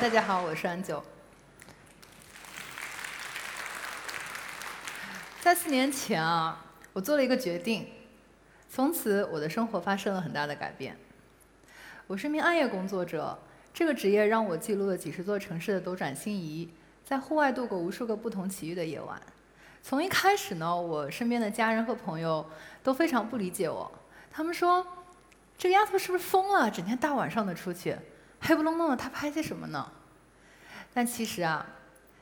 大家好，我是安九。在四年前啊，我做了一个决定，从此我的生活发生了很大的改变。我是一名暗夜工作者，这个职业让我记录了几十座城市的斗转星移，在户外度过无数个不同奇遇的夜晚。从一开始呢，我身边的家人和朋友都非常不理解我，他们说：“这个丫头是不是疯了？整天大晚上的出去。”黑不隆咚的，他拍些什么呢？但其实啊，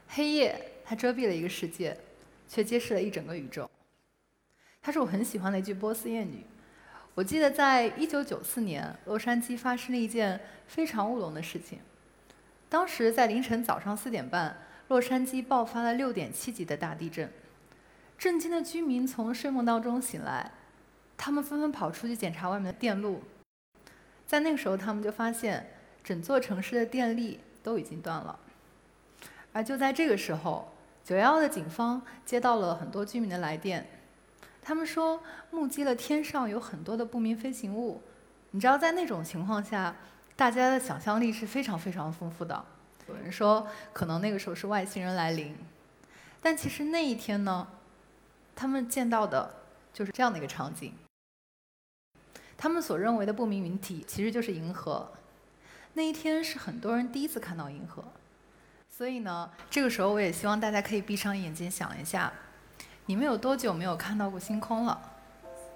黑夜它遮蔽了一个世界，却揭示了一整个宇宙。它是我很喜欢的一句波斯谚语。我记得在一九九四年，洛杉矶发生了一件非常乌龙的事情。当时在凌晨早上四点半，洛杉矶爆发了六点七级的大地震，震惊的居民从睡梦当中醒来，他们纷纷跑出去检查外面的电路。在那个时候，他们就发现。整座城市的电力都已经断了，而就在这个时候，九幺幺的警方接到了很多居民的来电，他们说目击了天上有很多的不明飞行物。你知道，在那种情况下，大家的想象力是非常非常丰富的。有人说，可能那个时候是外星人来临，但其实那一天呢，他们见到的就是这样的一个场景。他们所认为的不明云体，其实就是银河。那一天是很多人第一次看到银河，所以呢，这个时候我也希望大家可以闭上眼睛想一下，你们有多久没有看到过星空了？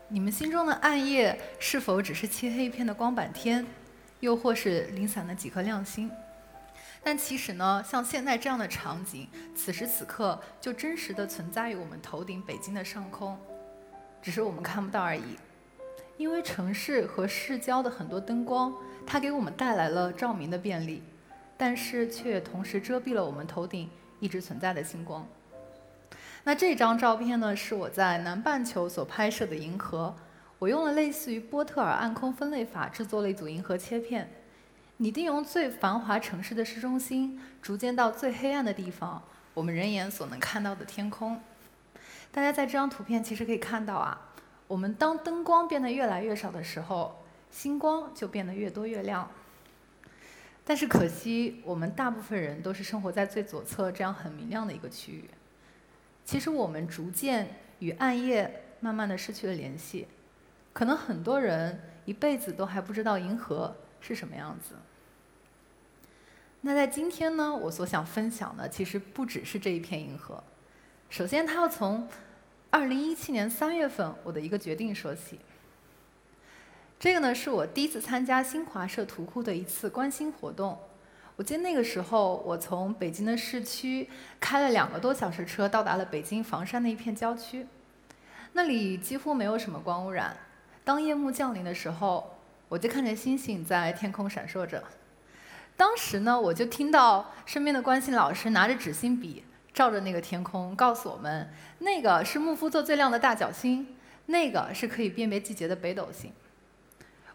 你们心中的暗夜是否只是漆黑一片的光板天，又或是零散的几颗亮星？但其实呢，像现在这样的场景，此时此刻就真实的存在于我们头顶北京的上空，只是我们看不到而已。因为城市和市郊的很多灯光，它给我们带来了照明的便利，但是却同时遮蔽了我们头顶一直存在的星光。那这张照片呢，是我在南半球所拍摄的银河。我用了类似于波特尔暗空分类法制作了一组银河切片。拟定用最繁华城市的市中心，逐渐到最黑暗的地方，我们人眼所能看到的天空。大家在这张图片其实可以看到啊。我们当灯光变得越来越少的时候，星光就变得越多越亮。但是可惜，我们大部分人都是生活在最左侧这样很明亮的一个区域。其实我们逐渐与暗夜慢慢的失去了联系，可能很多人一辈子都还不知道银河是什么样子。那在今天呢，我所想分享的其实不只是这一片银河。首先，它要从。二零一七年三月份，我的一个决定说起。这个呢，是我第一次参加新华社图库的一次观星活动。我记得那个时候，我从北京的市区开了两个多小时车，到达了北京房山的一片郊区。那里几乎没有什么光污染。当夜幕降临的时候，我就看见星星在天空闪烁着。当时呢，我就听到身边的观星老师拿着纸芯笔。照着那个天空，告诉我们，那个是木夫座最亮的大角星，那个是可以辨别季节的北斗星。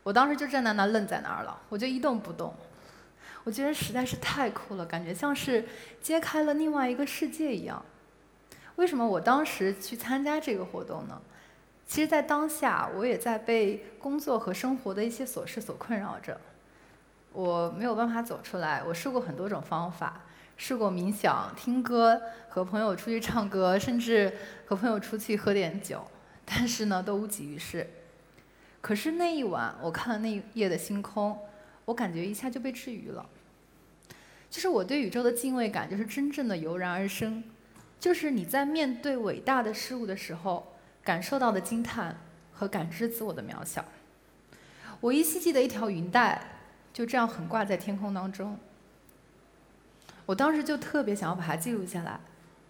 我当时就站在那愣在那儿了，我就一动不动。我觉得实在是太酷了，感觉像是揭开了另外一个世界一样。为什么我当时去参加这个活动呢？其实，在当下，我也在被工作和生活的一些琐事所困扰着，我没有办法走出来。我试过很多种方法。试过冥想、听歌、和朋友出去唱歌，甚至和朋友出去喝点酒，但是呢，都无济于事。可是那一晚，我看了那一夜的星空，我感觉一下就被治愈了。就是我对宇宙的敬畏感，就是真正的油然而生。就是你在面对伟大的事物的时候，感受到的惊叹和感知自我的渺小。我依稀记得一条云带，就这样横挂在天空当中。我当时就特别想要把它记录下来，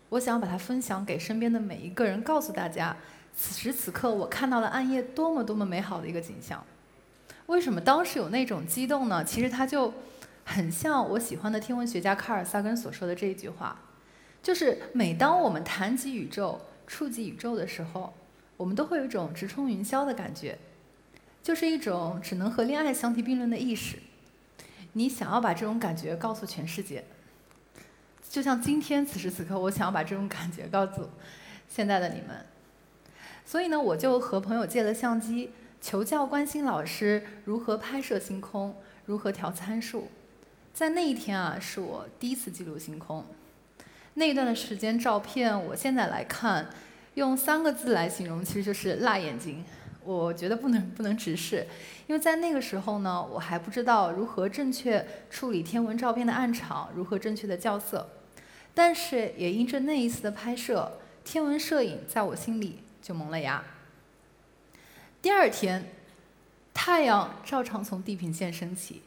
我想要把它分享给身边的每一个人，告诉大家，此时此刻我看到了暗夜多么多么美好的一个景象。为什么当时有那种激动呢？其实它就很像我喜欢的天文学家卡尔萨根所说的这一句话，就是每当我们谈及宇宙、触及宇宙的时候，我们都会有一种直冲云霄的感觉，就是一种只能和恋爱相提并论的意识。你想要把这种感觉告诉全世界。就像今天此时此刻，我想要把这种感觉告诉现在的你们，所以呢，我就和朋友借了相机，求教关心老师如何拍摄星空，如何调参数。在那一天啊，是我第一次记录星空。那一段的时间照片，我现在来看，用三个字来形容，其实就是辣眼睛。我觉得不能不能直视，因为在那个时候呢，我还不知道如何正确处理天文照片的暗场，如何正确的校色。但是也因着那一次的拍摄，天文摄影在我心里就萌了芽。第二天，太阳照常从地平线升起，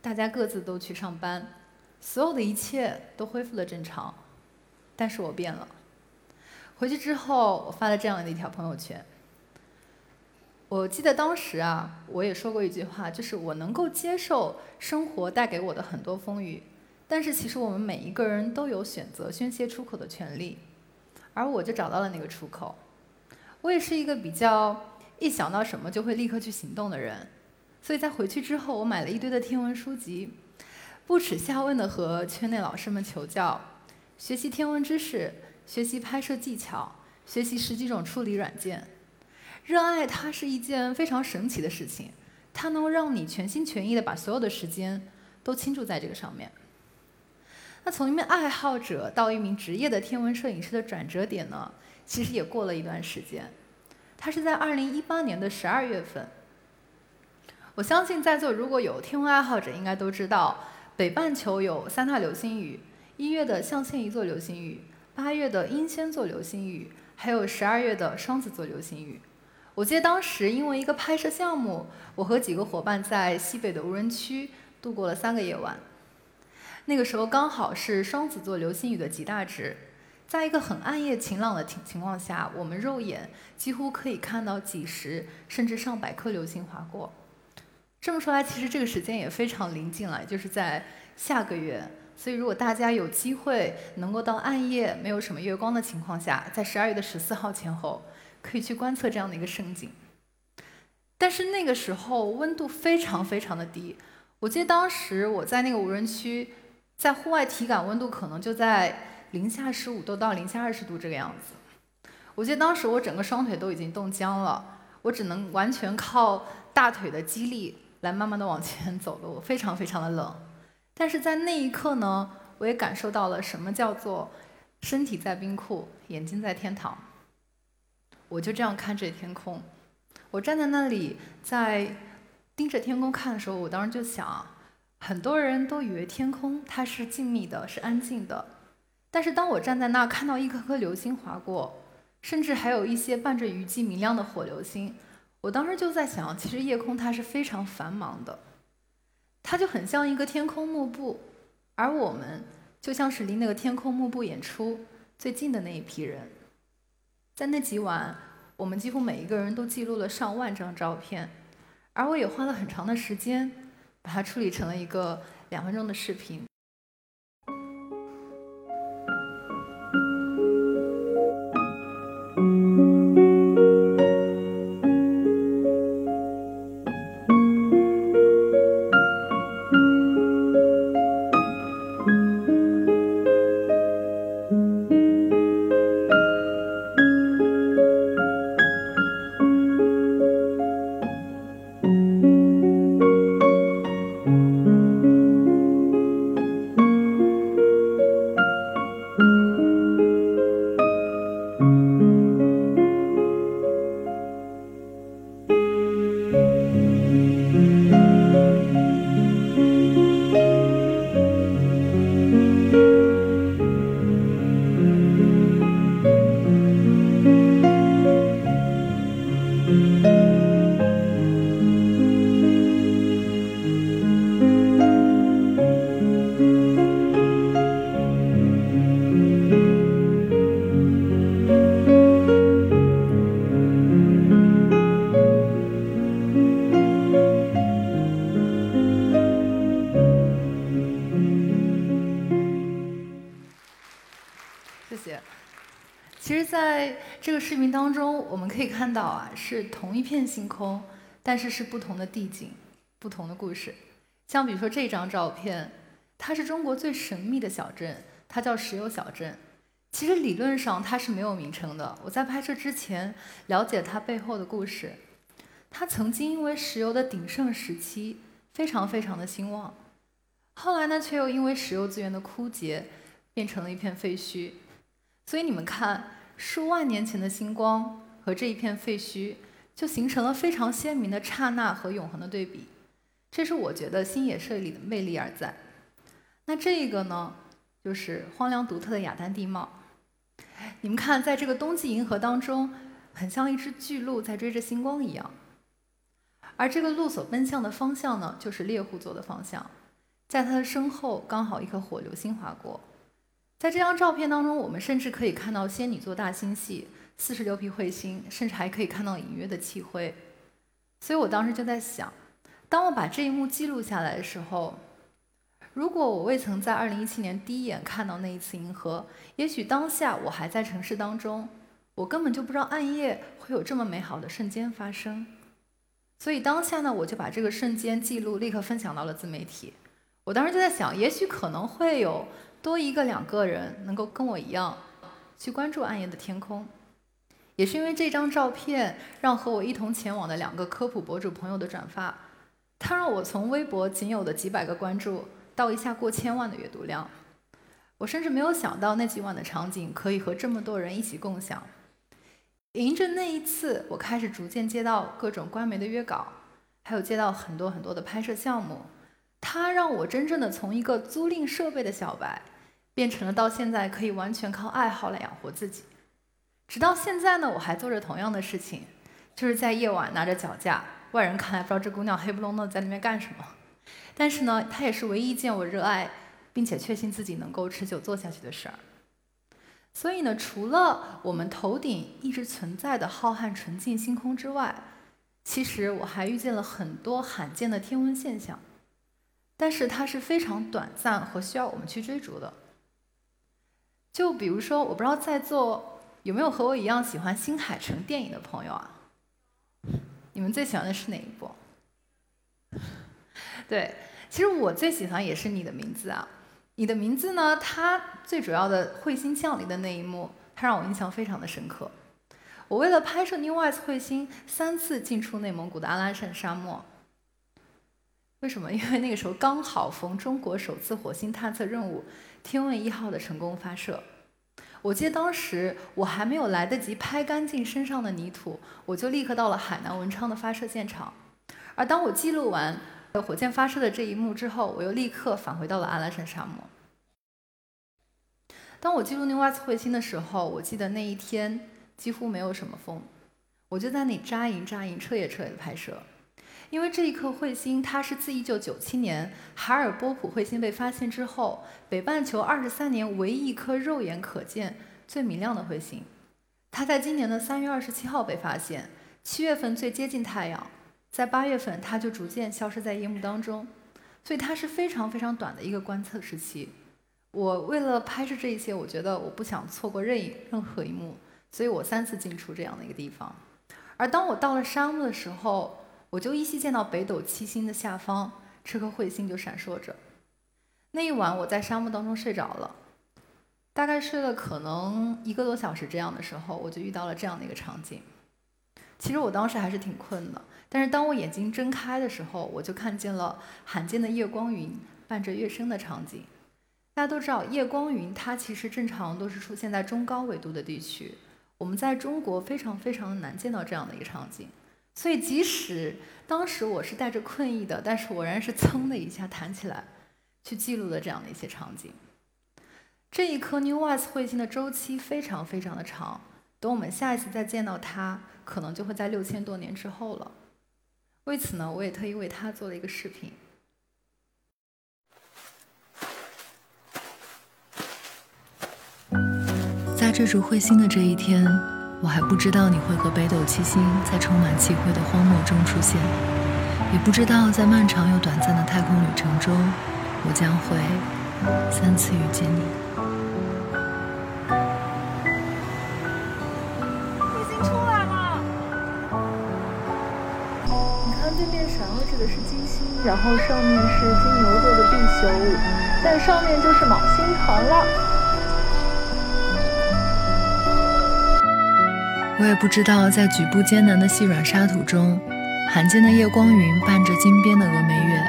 大家各自都去上班，所有的一切都恢复了正常。但是我变了。回去之后，我发了这样的一条朋友圈。我记得当时啊，我也说过一句话，就是我能够接受生活带给我的很多风雨，但是其实我们每一个人都有选择宣泄出口的权利，而我就找到了那个出口。我也是一个比较一想到什么就会立刻去行动的人，所以在回去之后，我买了一堆的天文书籍，不耻下问的和圈内老师们求教，学习天文知识，学习拍摄技巧，学习十几种处理软件。热爱它是一件非常神奇的事情，它能够让你全心全意的把所有的时间都倾注在这个上面。那从一名爱好者到一名职业的天文摄影师的转折点呢，其实也过了一段时间。它是在二零一八年的十二月份。我相信在座如果有天文爱好者，应该都知道，北半球有三大流星雨：一月的象限一座流星雨，八月的英仙座流星雨，还有十二月的双子座流星雨。我记得当时因为一个拍摄项目，我和几个伙伴在西北的无人区度过了三个夜晚。那个时候刚好是双子座流星雨的极大值，在一个很暗夜晴朗的情情况下，我们肉眼几乎可以看到几十甚至上百颗流星划过。这么说来，其实这个时间也非常临近了，就是在下个月。所以如果大家有机会能够到暗夜没有什么月光的情况下，在十二月的十四号前后。可以去观测这样的一个盛景，但是那个时候温度非常非常的低。我记得当时我在那个无人区，在户外体感温度可能就在零下十五度到零下二十度这个样子。我记得当时我整个双腿都已经冻僵了，我只能完全靠大腿的肌力来慢慢的往前走路，非常非常的冷。但是在那一刻呢，我也感受到了什么叫做身体在冰库，眼睛在天堂。我就这样看着天空，我站在那里，在盯着天空看的时候，我当时就想，很多人都以为天空它是静谧的，是安静的，但是当我站在那儿看到一颗颗流星划过，甚至还有一些伴着雨季明亮的火流星，我当时就在想，其实夜空它是非常繁忙的，它就很像一个天空幕布，而我们就像是离那个天空幕布演出最近的那一批人。在那几晚，我们几乎每一个人都记录了上万张照片，而我也花了很长的时间，把它处理成了一个两分钟的视频。视频当中，我们可以看到啊，是同一片星空，但是是不同的地景，不同的故事。像比如说这张照片，它是中国最神秘的小镇，它叫石油小镇。其实理论上它是没有名称的。我在拍摄之前了解它背后的故事，它曾经因为石油的鼎盛时期非常非常的兴旺，后来呢，却又因为石油资源的枯竭，变成了一片废墟。所以你们看，数万年前的星光和这一片废墟，就形成了非常鲜明的刹那和永恒的对比。这是我觉得星野摄影里的魅力而在。那这个呢，就是荒凉独特的雅丹地貌。你们看，在这个冬季银河当中，很像一只巨鹿在追着星光一样。而这个鹿所奔向的方向呢，就是猎户座的方向。在它的身后，刚好一颗火流星划过。在这张照片当中，我们甚至可以看到仙女座大星系、四十六批彗星，甚至还可以看到隐约的气灰。所以我当时就在想，当我把这一幕记录下来的时候，如果我未曾在2017年第一眼看到那一次银河，也许当下我还在城市当中，我根本就不知道暗夜会有这么美好的瞬间发生。所以当下呢，我就把这个瞬间记录立刻分享到了自媒体。我当时就在想，也许可能会有多一个两个人能够跟我一样去关注暗夜的天空。也是因为这张照片，让和我一同前往的两个科普博主朋友的转发，它让我从微博仅有的几百个关注。到一下过千万的阅读量，我甚至没有想到那几晚的场景可以和这么多人一起共享。迎着那一次，我开始逐渐接到各种官媒的约稿，还有接到很多很多的拍摄项目。它让我真正的从一个租赁设备的小白，变成了到现在可以完全靠爱好来养活自己。直到现在呢，我还做着同样的事情，就是在夜晚拿着脚架，外人看来不知道这姑娘黑不隆咚在那边干什么。但是呢，它也是唯一一件我热爱，并且确信自己能够持久做下去的事儿。所以呢，除了我们头顶一直存在的浩瀚纯净星空之外，其实我还遇见了很多罕见的天文现象。但是它是非常短暂和需要我们去追逐的。就比如说，我不知道在座有没有和我一样喜欢新海诚电影的朋友啊？你们最喜欢的是哪一部？对，其实我最喜欢也是你的名字啊。你的名字呢，它最主要的彗星降临的那一幕，它让我印象非常的深刻。我为了拍摄 New Eyes 彗星，三次进出内蒙古的阿拉善沙漠。为什么？因为那个时候刚好逢中国首次火星探测任务“天问一号”的成功发射。我记得当时我还没有来得及拍干净身上的泥土，我就立刻到了海南文昌的发射现场。而当我记录完。火箭发射的这一幕之后，我又立刻返回到了阿拉善沙漠。当我记录 New a 彗星的时候，我记得那一天几乎没有什么风，我就在那里扎营扎营，彻夜彻夜的拍摄。因为这一颗彗星，它是自1997年哈尔波普彗星被发现之后，北半球23年唯一一颗肉眼可见、最明亮的彗星。它在今年的3月27号被发现，七月份最接近太阳。在八月份，它就逐渐消失在夜幕当中，所以它是非常非常短的一个观测时期。我为了拍摄这一切，我觉得我不想错过任意任何一幕，所以我三次进出这样的一个地方。而当我到了沙漠的时候，我就依稀见到北斗七星的下方，这颗彗星就闪烁着。那一晚我在沙漠当中睡着了，大概睡了可能一个多小时这样的时候，我就遇到了这样的一个场景。其实我当时还是挺困的。但是当我眼睛睁开的时候，我就看见了罕见的夜光云伴着月升的场景。大家都知道，夜光云它其实正常都是出现在中高纬度的地区，我们在中国非常非常难见到这样的一个场景。所以即使当时我是带着困意的，但是我仍然是噌的一下弹起来，去记录了这样的一些场景。这一颗 New Ice 彗星的周期非常非常的长，等我们下一次再见到它，可能就会在六千多年之后了。为此呢，我也特意为它做了一个视频。在追逐彗星的这一天，我还不知道你会和北斗七星在充满气灰的荒漠中出现，也不知道在漫长又短暂的太空旅程中，我将会三次遇见你。卫星出来了，你看对面闪耀着的是金星，然后上面是金牛座的地球，在上面就是昴星团了。我也不知道，在举步艰难的细软沙土中，罕见的夜光云伴着金边的峨眉月，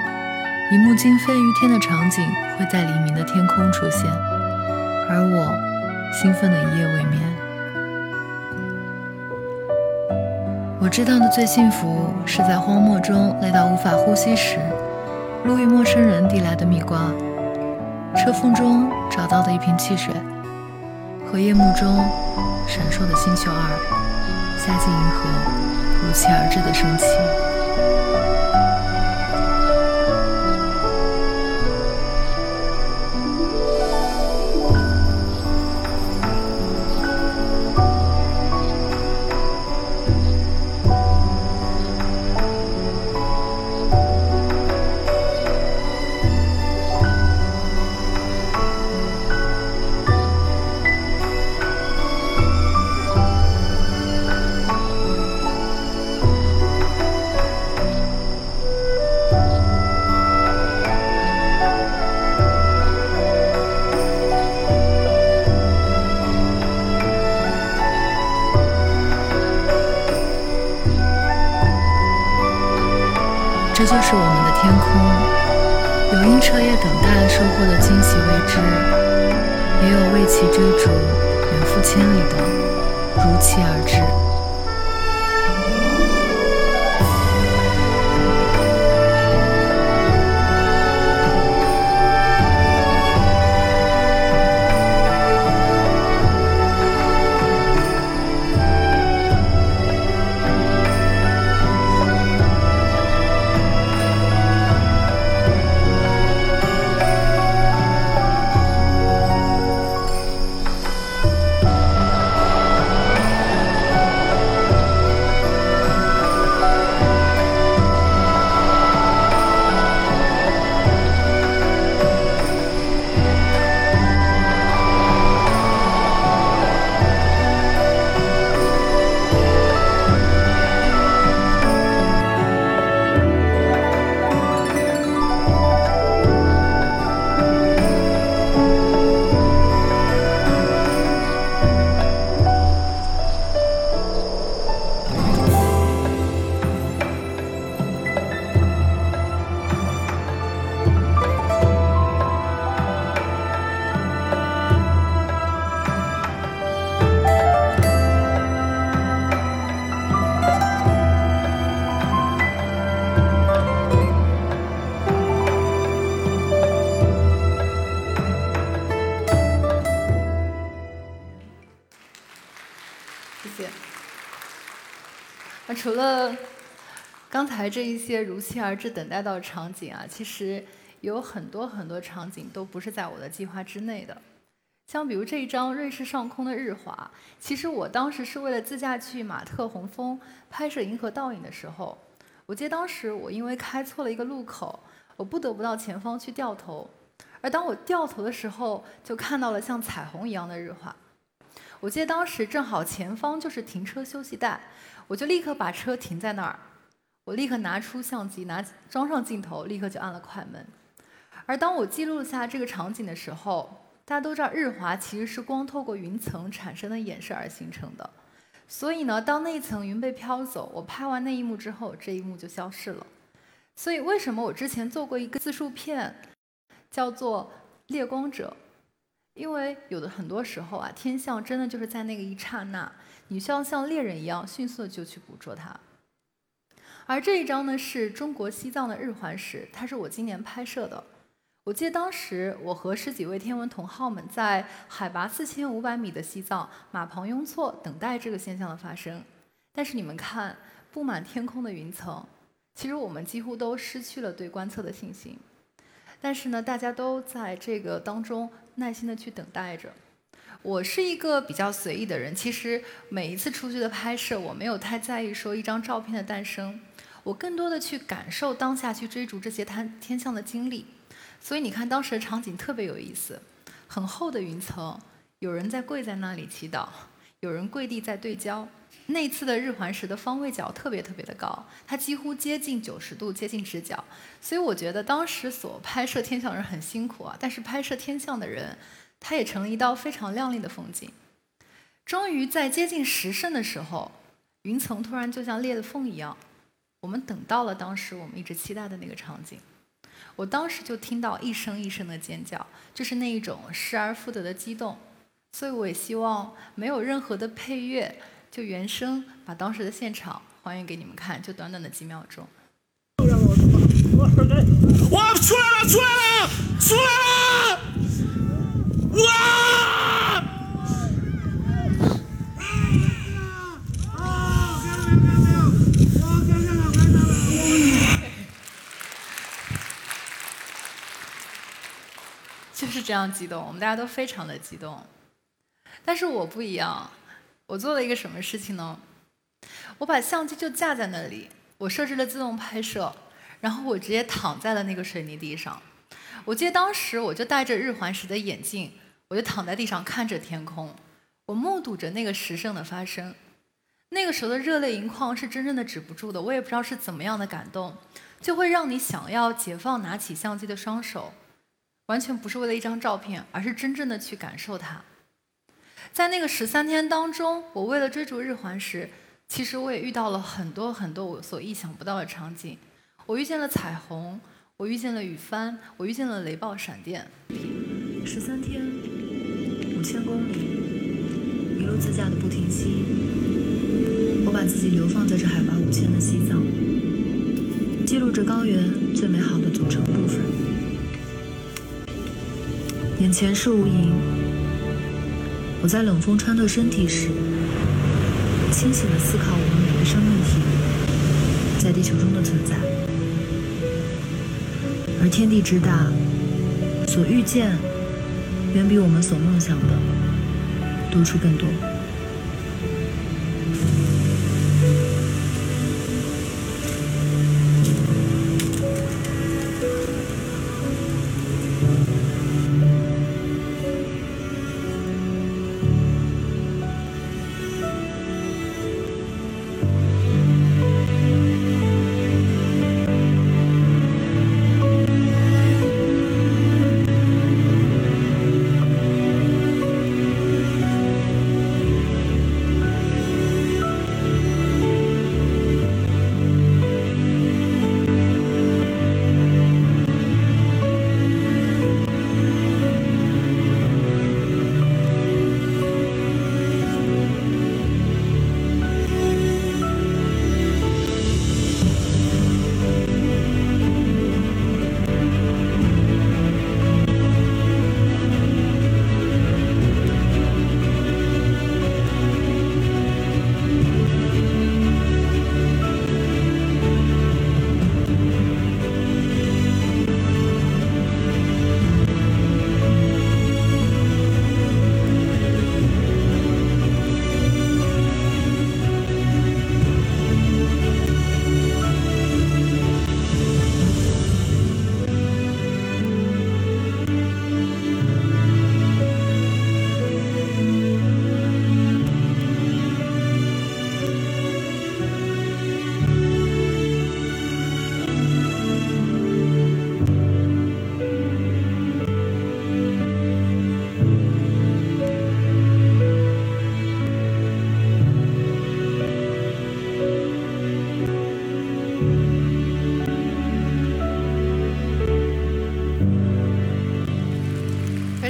一幕惊飞于天的场景会在黎明的天空出现，而我兴奋的一夜未眠。我知道的最幸福是在荒漠中累到无法呼吸时，路遇陌生人递来的蜜瓜，车缝中找到的一瓶汽水，和夜幕中闪烁的星宿二，下进银河如期而至的升起。其追逐远赴千里的如期而至。刚才这一些如期而至、等待到的场景啊，其实有很多很多场景都不是在我的计划之内的。像比如这一张瑞士上空的日华，其实我当时是为了自驾去马特洪峰拍摄银河倒影的时候，我记得当时我因为开错了一个路口，我不得不到前方去掉头，而当我掉头的时候，就看到了像彩虹一样的日华。我记得当时正好前方就是停车休息带。我就立刻把车停在那儿，我立刻拿出相机，拿装上镜头，立刻就按了快门。而当我记录下这个场景的时候，大家都知道日华其实是光透过云层产生的衍射而形成的。所以呢，当那一层云被飘走，我拍完那一幕之后，这一幕就消失了。所以为什么我之前做过一个自述片，叫做《猎光者》？因为有的很多时候啊，天象真的就是在那个一刹那。你需要像猎人一样迅速的就去捕捉它。而这一张呢，是中国西藏的日环食，它是我今年拍摄的。我记得当时我和十几位天文同好们在海拔四千五百米的西藏马旁雍措等待这个现象的发生。但是你们看，布满天空的云层，其实我们几乎都失去了对观测的信心。但是呢，大家都在这个当中耐心的去等待着。我是一个比较随意的人，其实每一次出去的拍摄，我没有太在意说一张照片的诞生，我更多的去感受当下，去追逐这些天天象的经历。所以你看当时的场景特别有意思，很厚的云层，有人在跪在那里祈祷，有人跪地在对焦。那次的日环食的方位角特别特别的高，它几乎接近九十度，接近直角。所以我觉得当时所拍摄天象的人很辛苦啊，但是拍摄天象的人。他也成了一道非常亮丽的风景。终于在接近时胜的时候，云层突然就像裂了缝一样，我们等到了当时我们一直期待的那个场景。我当时就听到一声一声的尖叫，就是那一种失而复得的激动。所以我也希望没有任何的配乐，就原声把当时的现场还原给你们看，就短短的几秒钟。我出来了，出来了，出来了！哇！这样激动，我们大家都非常的激动。但是我不一样，我做了一个什么事情呢？我把相机就架在那里，我设置了自动拍摄。然后我直接躺在了那个水泥地上，我记得当时我就戴着日环食的眼镜，我就躺在地上看着天空，我目睹着那个时胜的发生。那个时候的热泪盈眶是真正的止不住的，我也不知道是怎么样的感动，就会让你想要解放拿起相机的双手，完全不是为了一张照片，而是真正的去感受它。在那个十三天当中，我为了追逐日环食，其实我也遇到了很多很多我所意想不到的场景。我遇见了彩虹，我遇见了雨帆，我遇见了雷暴闪电。十三天，五千公里，一路自驾的不停息。我把自己流放在这海拔五千的西藏，记录着高原最美好的组成部分。眼前是无垠，我在冷风穿透身体时，清醒地思考我们每个生命体在地球中的存在。而天地之大，所遇见远比我们所梦想的多出更多。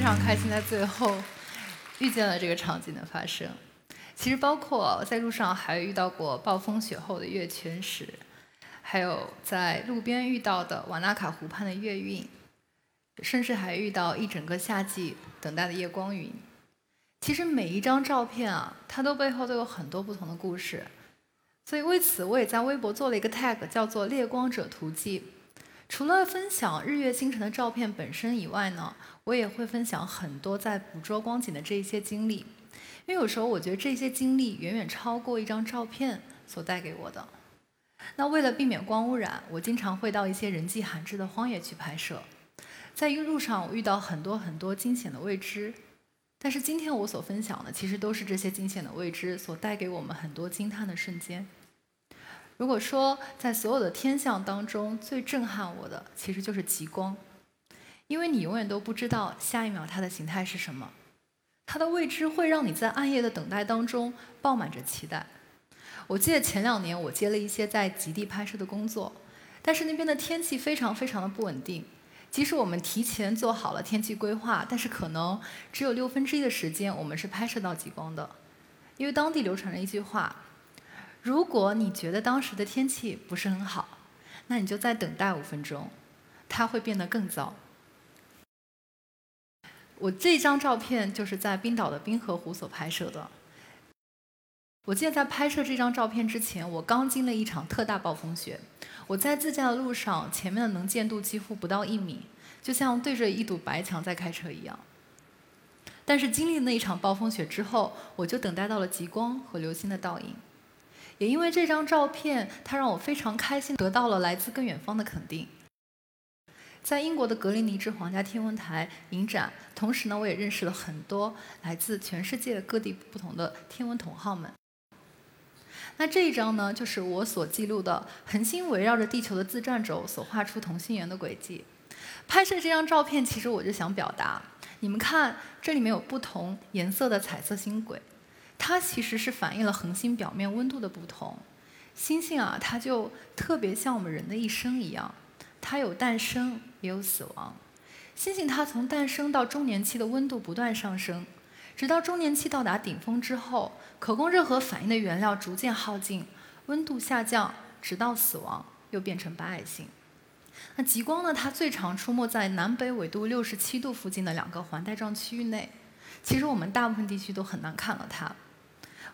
非常开心在最后遇见了这个场景的发生，其实包括在路上还遇到过暴风雪后的月全食，还有在路边遇到的瓦纳卡湖畔的月晕，甚至还遇到一整个夏季等待的夜光云。其实每一张照片啊，它都背后都有很多不同的故事，所以为此我也在微博做了一个 tag，叫做“猎光者图记”。除了分享日月星辰的照片本身以外呢，我也会分享很多在捕捉光景的这一些经历，因为有时候我觉得这些经历远远超过一张照片所带给我的。那为了避免光污染，我经常会到一些人迹罕至的荒野去拍摄，在一路上我遇到很多很多惊险的未知，但是今天我所分享的其实都是这些惊险的未知所带给我们很多惊叹的瞬间。如果说在所有的天象当中最震撼我的，其实就是极光，因为你永远都不知道下一秒它的形态是什么，它的未知会让你在暗夜的等待当中爆满着期待。我记得前两年我接了一些在极地拍摄的工作，但是那边的天气非常非常的不稳定。即使我们提前做好了天气规划，但是可能只有六分之一的时间我们是拍摄到极光的，因为当地流传着一句话：如果你觉得当时的天气不是很好，那你就再等待五分钟，它会变得更糟。我这张照片就是在冰岛的冰河湖所拍摄的。我记得在拍摄这张照片之前，我刚经历一场特大暴风雪。我在自驾的路上，前面的能见度几乎不到一米，就像对着一堵白墙在开车一样。但是经历那一场暴风雪之后，我就等待到了极光和流星的倒影。也因为这张照片，它让我非常开心，得到了来自更远方的肯定。在英国的格林尼治皇家天文台影展，同时呢，我也认识了很多来自全世界各地不同的天文同好们。那这一张呢，就是我所记录的恒星围绕着地球的自转轴所画出同心圆的轨迹。拍摄这张照片，其实我就想表达，你们看，这里面有不同颜色的彩色星轨，它其实是反映了恒星表面温度的不同。星星啊，它就特别像我们人的一生一样，它有诞生，也有死亡。星星它从诞生到中年期的温度不断上升。直到中年期到达顶峰之后，可供热核反应的原料逐渐耗尽，温度下降，直到死亡，又变成白矮星。那极光呢？它最常出没在南北纬度六十七度附近的两个环带状区域内。其实我们大部分地区都很难看到它。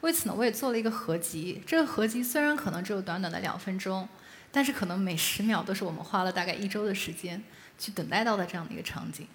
为此呢，我也做了一个合集。这个合集虽然可能只有短短的两分钟，但是可能每十秒都是我们花了大概一周的时间去等待到的这样的一个场景。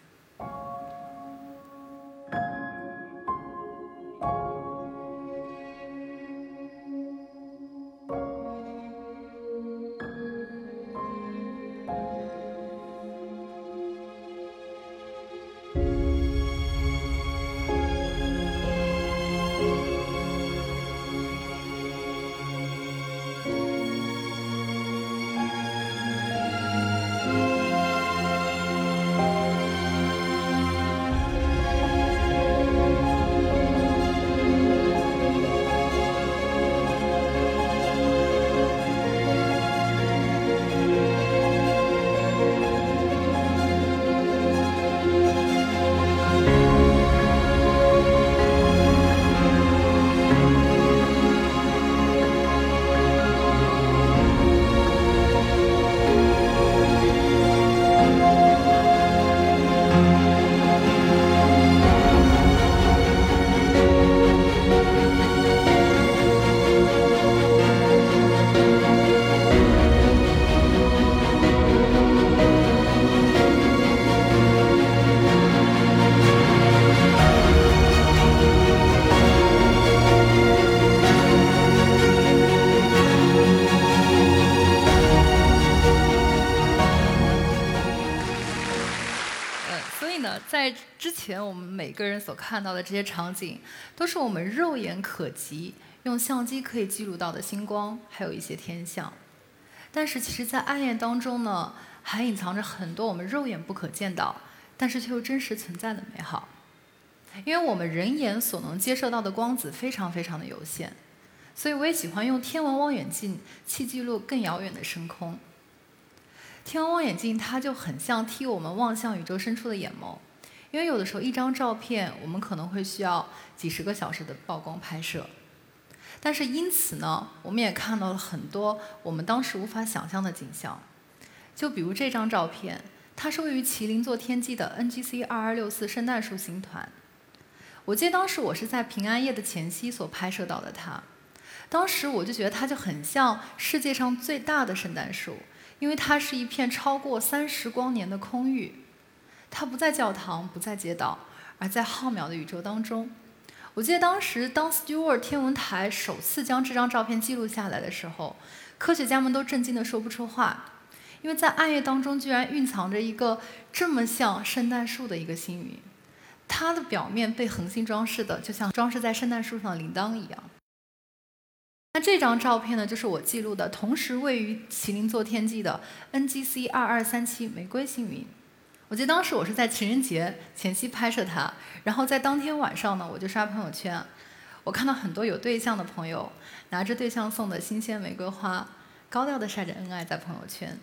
前，我们每个人所看到的这些场景，都是我们肉眼可及、用相机可以记录到的星光，还有一些天象。但是，其实，在暗夜当中呢，还隐藏着很多我们肉眼不可见到，但是却又真实存在的美好。因为我们人眼所能接受到的光子非常非常的有限，所以我也喜欢用天文望远镜去记录更遥远的深空。天文望远镜它就很像替我们望向宇宙深处的眼眸。因为有的时候一张照片，我们可能会需要几十个小时的曝光拍摄，但是因此呢，我们也看到了很多我们当时无法想象的景象。就比如这张照片，它是位于麒麟座天际的 NGC 二二六四圣诞树星团。我记得当时我是在平安夜的前夕所拍摄到的它，当时我就觉得它就很像世界上最大的圣诞树，因为它是一片超过三十光年的空域。它不在教堂，不在街道，而在浩渺的宇宙当中。我记得当时，当 Stewart 天文台首次将这张照片记录下来的时候，科学家们都震惊的说不出话，因为在暗夜当中居然蕴藏着一个这么像圣诞树的一个星云，它的表面被恒星装饰的，就像装饰在圣诞树上的铃铛一样。那这张照片呢，就是我记录的，同时位于麒麟座天际的 NGC 二二三七玫瑰星云。我记得当时我是在情人节前夕拍摄它，然后在当天晚上呢，我就刷朋友圈，我看到很多有对象的朋友拿着对象送的新鲜玫瑰花，高调的晒着恩爱在朋友圈。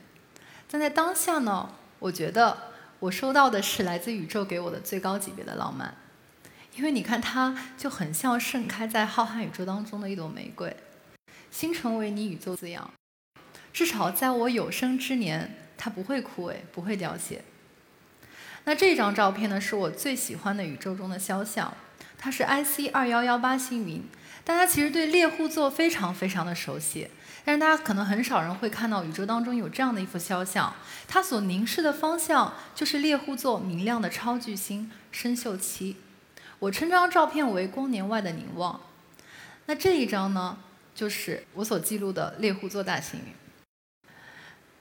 但在当下呢，我觉得我收到的是来自宇宙给我的最高级别的浪漫，因为你看，它就很像盛开在浩瀚宇宙当中的一朵玫瑰，星辰为你宇宙滋养，至少在我有生之年，它不会枯萎，不会凋谢。那这张照片呢，是我最喜欢的宇宙中的肖像，它是 IC 二幺幺八星云。大家其实对猎户座非常非常的熟悉，但是大家可能很少人会看到宇宙当中有这样的一幅肖像，它所凝视的方向就是猎户座明亮的超巨星参宿七。我称这张照片为光年外的凝望。那这一张呢，就是我所记录的猎户座大星云。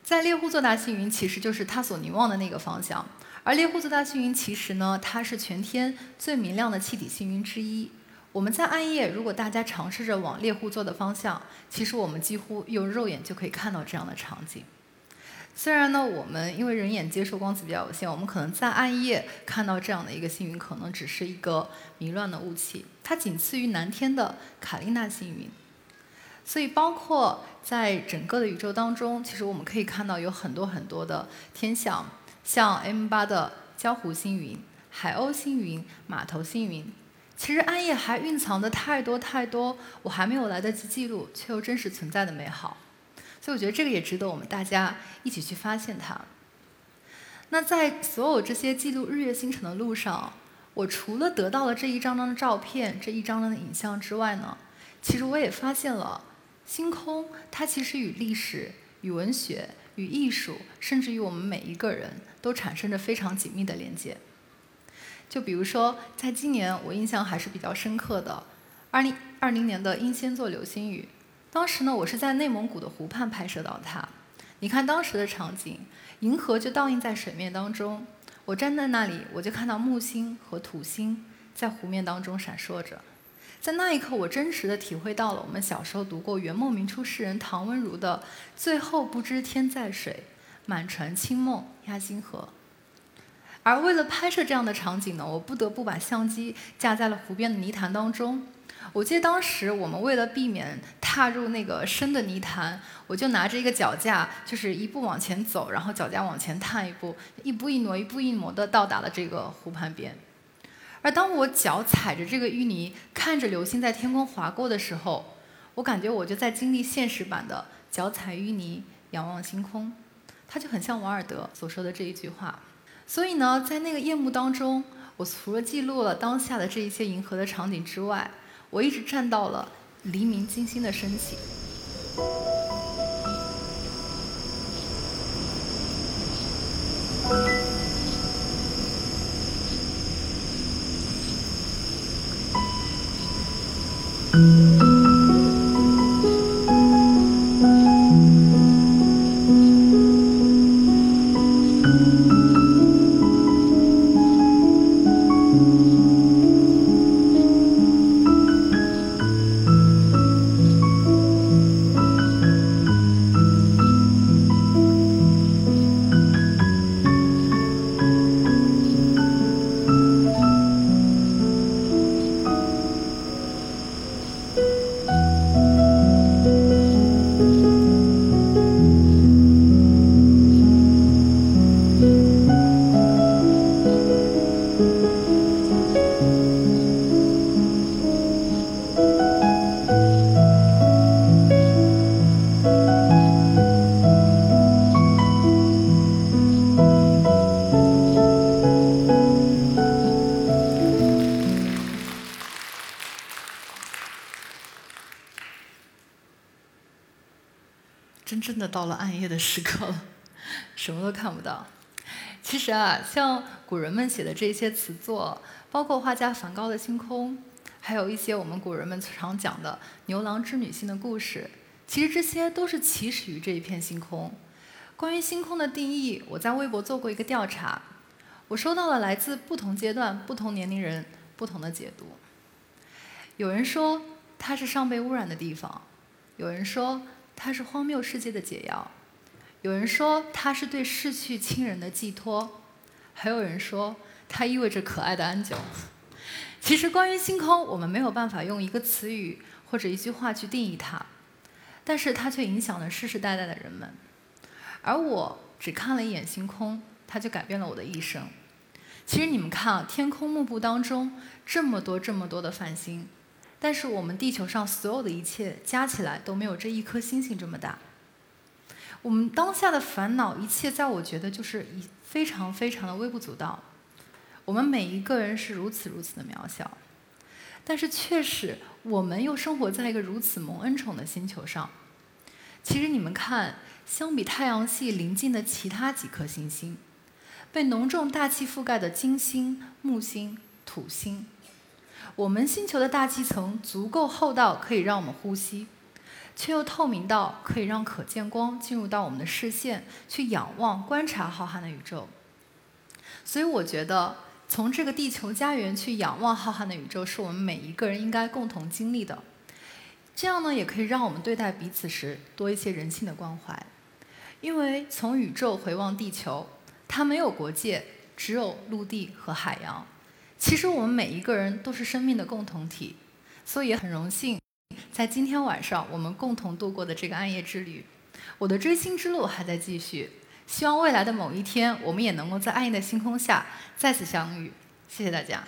在猎户座大星云，其实就是它所凝望的那个方向。而猎户座大星云其实呢，它是全天最明亮的气体星云之一。我们在暗夜，如果大家尝试着往猎户座的方向，其实我们几乎用肉眼就可以看到这样的场景。虽然呢，我们因为人眼接受光子比较有限，我们可能在暗夜看到这样的一个星云，可能只是一个迷乱的雾气，它仅次于南天的卡利纳星云。所以，包括在整个的宇宙当中，其实我们可以看到有很多很多的天象。像 M 八的焦湖星云、海鸥星云、码头星云，其实暗夜还蕴藏的太多太多，我还没有来得及记录，却又真实存在的美好。所以我觉得这个也值得我们大家一起去发现它。那在所有这些记录日月星辰的路上，我除了得到了这一张张的照片、这一张张的影像之外呢，其实我也发现了星空，它其实与历史、与文学。与艺术，甚至于我们每一个人都产生着非常紧密的连接。就比如说，在今年我印象还是比较深刻的，二零二零年的英仙座流星雨。当时呢，我是在内蒙古的湖畔拍摄到它。你看当时的场景，银河就倒映在水面当中，我站在那里，我就看到木星和土星在湖面当中闪烁着。在那一刻，我真实的体会到了我们小时候读过元末明初诗人唐文儒的“最后不知天在水，满船清梦压金河”。而为了拍摄这样的场景呢，我不得不把相机架在了湖边的泥潭当中。我记得当时我们为了避免踏入那个深的泥潭，我就拿着一个脚架，就是一步往前走，然后脚架往前探一步，一步一挪，一步一挪的到达了这个湖畔边。而当我脚踩着这个淤泥，看着流星在天空划过的时候，我感觉我就在经历现实版的脚踩淤泥，仰望星空。他就很像王尔德所说的这一句话。所以呢，在那个夜幕当中，我除了记录了当下的这一些银河的场景之外，我一直站到了黎明金星的升起。真正的到了暗夜的时刻了，什么都看不到。其实啊，像古人们写的这些词作，包括画家梵高的星空，还有一些我们古人们常讲的牛郎织女星的故事，其实这些都是起始于这一片星空。关于星空的定义，我在微博做过一个调查，我收到了来自不同阶段、不同年龄人不同的解读。有人说它是上被污染的地方，有人说。它是荒谬世界的解药，有人说它是对逝去亲人的寄托，还有人说它意味着可爱的安久。其实关于星空，我们没有办法用一个词语或者一句话去定义它，但是它却影响了世世代代的人们。而我只看了一眼星空，它就改变了我的一生。其实你们看啊，天空幕布当中这么多这么多的繁星，但是我们地球上所有的一切加起来都没有这一颗星星这么大。我们当下的烦恼，一切在我觉得就是一非常非常的微不足道。我们每一个人是如此如此的渺小，但是确实我们又生活在一个如此蒙恩宠的星球上。其实你们看。相比太阳系临近的其他几颗行星，被浓重大气覆盖的金星、木星、土星，我们星球的大气层足够厚到可以让我们呼吸，却又透明到可以让可见光进入到我们的视线，去仰望、观察浩瀚的宇宙。所以，我觉得从这个地球家园去仰望浩瀚的宇宙，是我们每一个人应该共同经历的。这样呢，也可以让我们对待彼此时多一些人性的关怀。因为从宇宙回望地球，它没有国界，只有陆地和海洋。其实我们每一个人都是生命的共同体，所以也很荣幸，在今天晚上我们共同度过的这个暗夜之旅。我的追星之路还在继续，希望未来的某一天，我们也能够在暗夜的星空下再次相遇。谢谢大家。